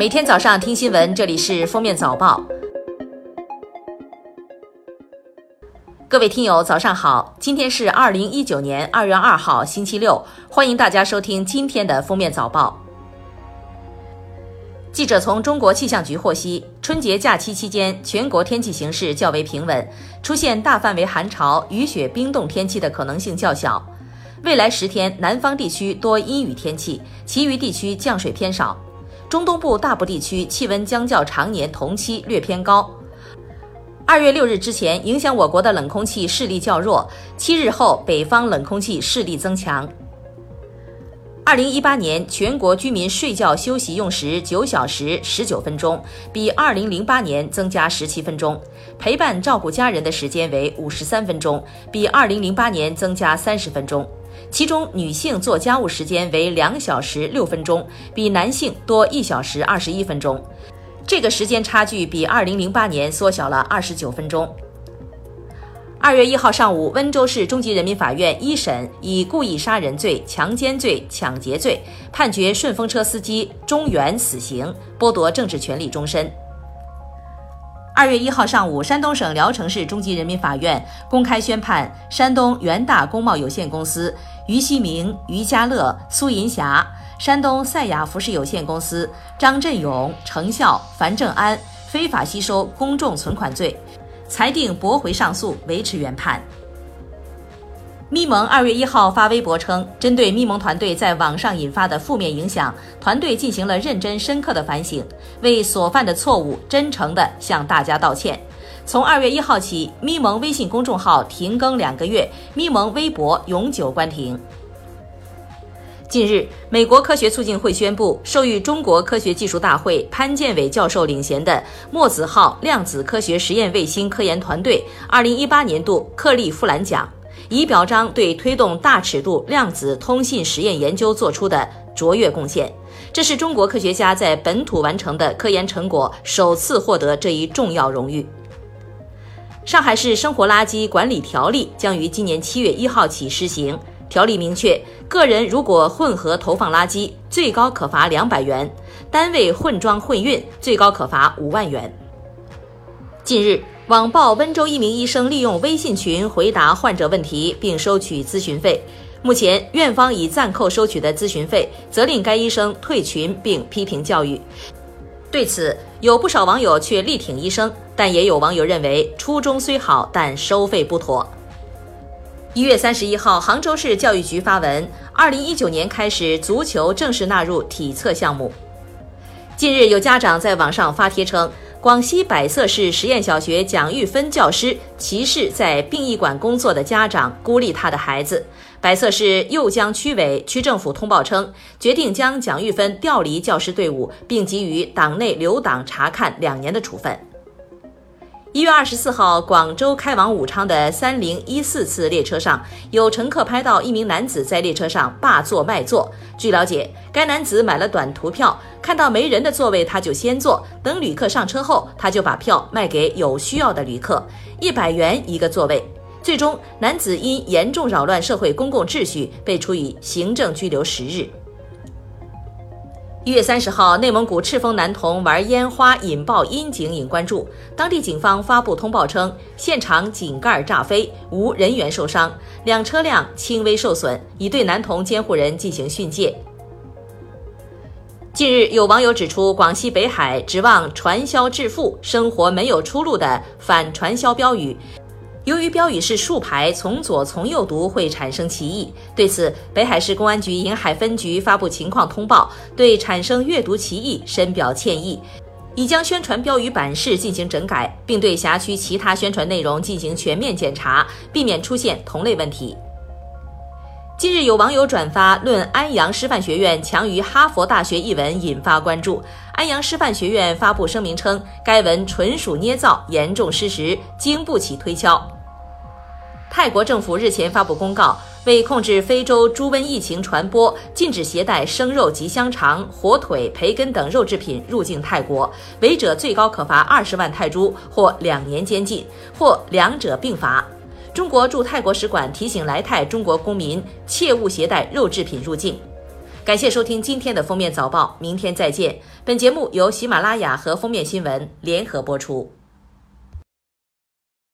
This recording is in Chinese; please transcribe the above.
每天早上听新闻，这里是封面早报。各位听友，早上好！今天是二零一九年二月二号，星期六，欢迎大家收听今天的封面早报。记者从中国气象局获悉，春节假期期间，全国天气形势较为平稳，出现大范围寒潮、雨雪冰冻天气的可能性较小。未来十天，南方地区多阴雨天气，其余地区降水偏少。中东部大部地区气温将较常年同期略偏高。二月六日之前，影响我国的冷空气势力较弱；七日后，北方冷空气势力增强。二零一八年全国居民睡觉休息用时九小时十九分钟，比二零零八年增加十七分钟；陪伴照顾家人的时间为五十三分钟，比二零零八年增加三十分钟。其中，女性做家务时间为两小时六分钟，比男性多一小时二十一分钟。这个时间差距比二零零八年缩小了二十九分钟。二月一号上午，温州市中级人民法院一审以故意杀人罪、强奸罪、抢劫罪判决顺风车司机钟元死刑，剥夺政治权利终身。二月一号上午，山东省聊城市中级人民法院公开宣判山东元大工贸有限公司于西明、于家乐、苏银霞、山东赛雅服饰有限公司张振勇、程笑、樊正安非法吸收公众存款罪，裁定驳回上诉，维持原判。咪蒙二月一号发微博称，针对咪蒙团队在网上引发的负面影响，团队进行了认真深刻的反省，为所犯的错误真诚地向大家道歉。从二月一号起，咪蒙微信公众号停更两个月，咪蒙微博永久关停。近日，美国科学促进会宣布，授予中国科学技术大会潘建伟教授领衔的墨子号量子科学实验卫星科研团队二零一八年度克利夫兰奖。以表彰对推动大尺度量子通信实验研究做出的卓越贡献。这是中国科学家在本土完成的科研成果首次获得这一重要荣誉。上海市生活垃圾管理条例将于今年七月一号起施行。条例明确，个人如果混合投放垃圾，最高可罚两百元；单位混装混运，最高可罚五万元。近日。网曝温州一名医生利用微信群回答患者问题并收取咨询费，目前院方已暂扣收取的咨询费，责令该医生退群并批评教育。对此，有不少网友却力挺医生，但也有网友认为初衷虽好，但收费不妥。一月三十一号，杭州市教育局发文，二零一九年开始，足球正式纳入体测项目。近日，有家长在网上发帖称。广西百色市实验小学蒋玉芬教师歧视在殡仪馆工作的家长，孤立他的孩子。百色市右江区委区政府通报称，决定将蒋玉芬调离教师队伍，并给予党内留党察看两年的处分。一月二十四号，广州开往武昌的三零一四次列车上，有乘客拍到一名男子在列车上霸座卖座。据了解，该男子买了短途票，看到没人的座位他就先坐，等旅客上车后，他就把票卖给有需要的旅客，一百元一个座位。最终，男子因严重扰乱社会公共秩序，被处以行政拘留十日。一月三十号，内蒙古赤峰男童玩烟花引爆阴井引关注，当地警方发布通报称，现场井盖炸飞，无人员受伤，两车辆轻微受损，已对男童监护人进行训诫。近日，有网友指出，广西北海指望传销致富，生活没有出路的反传销标语。由于标语是竖排，从左从右读会产生歧义。对此，北海市公安局银海分局发布情况通报，对产生阅读歧义深表歉意，已将宣传标语版式进行整改，并对辖区其他宣传内容进行全面检查，避免出现同类问题。近日，有网友转发《论安阳师范学院强于哈佛大学》一文，引发关注。安阳师范学院发布声明称，该文纯属捏造，严重失实，经不起推敲。泰国政府日前发布公告，为控制非洲猪瘟疫情传播，禁止携带生肉及香肠、火腿、培根等肉制品入境泰国，违者最高可罚二十万泰铢或两年监禁，或两者并罚。中国驻泰国使馆提醒来泰中国公民切勿携带肉制品入境。感谢收听今天的封面早报，明天再见。本节目由喜马拉雅和封面新闻联合播出。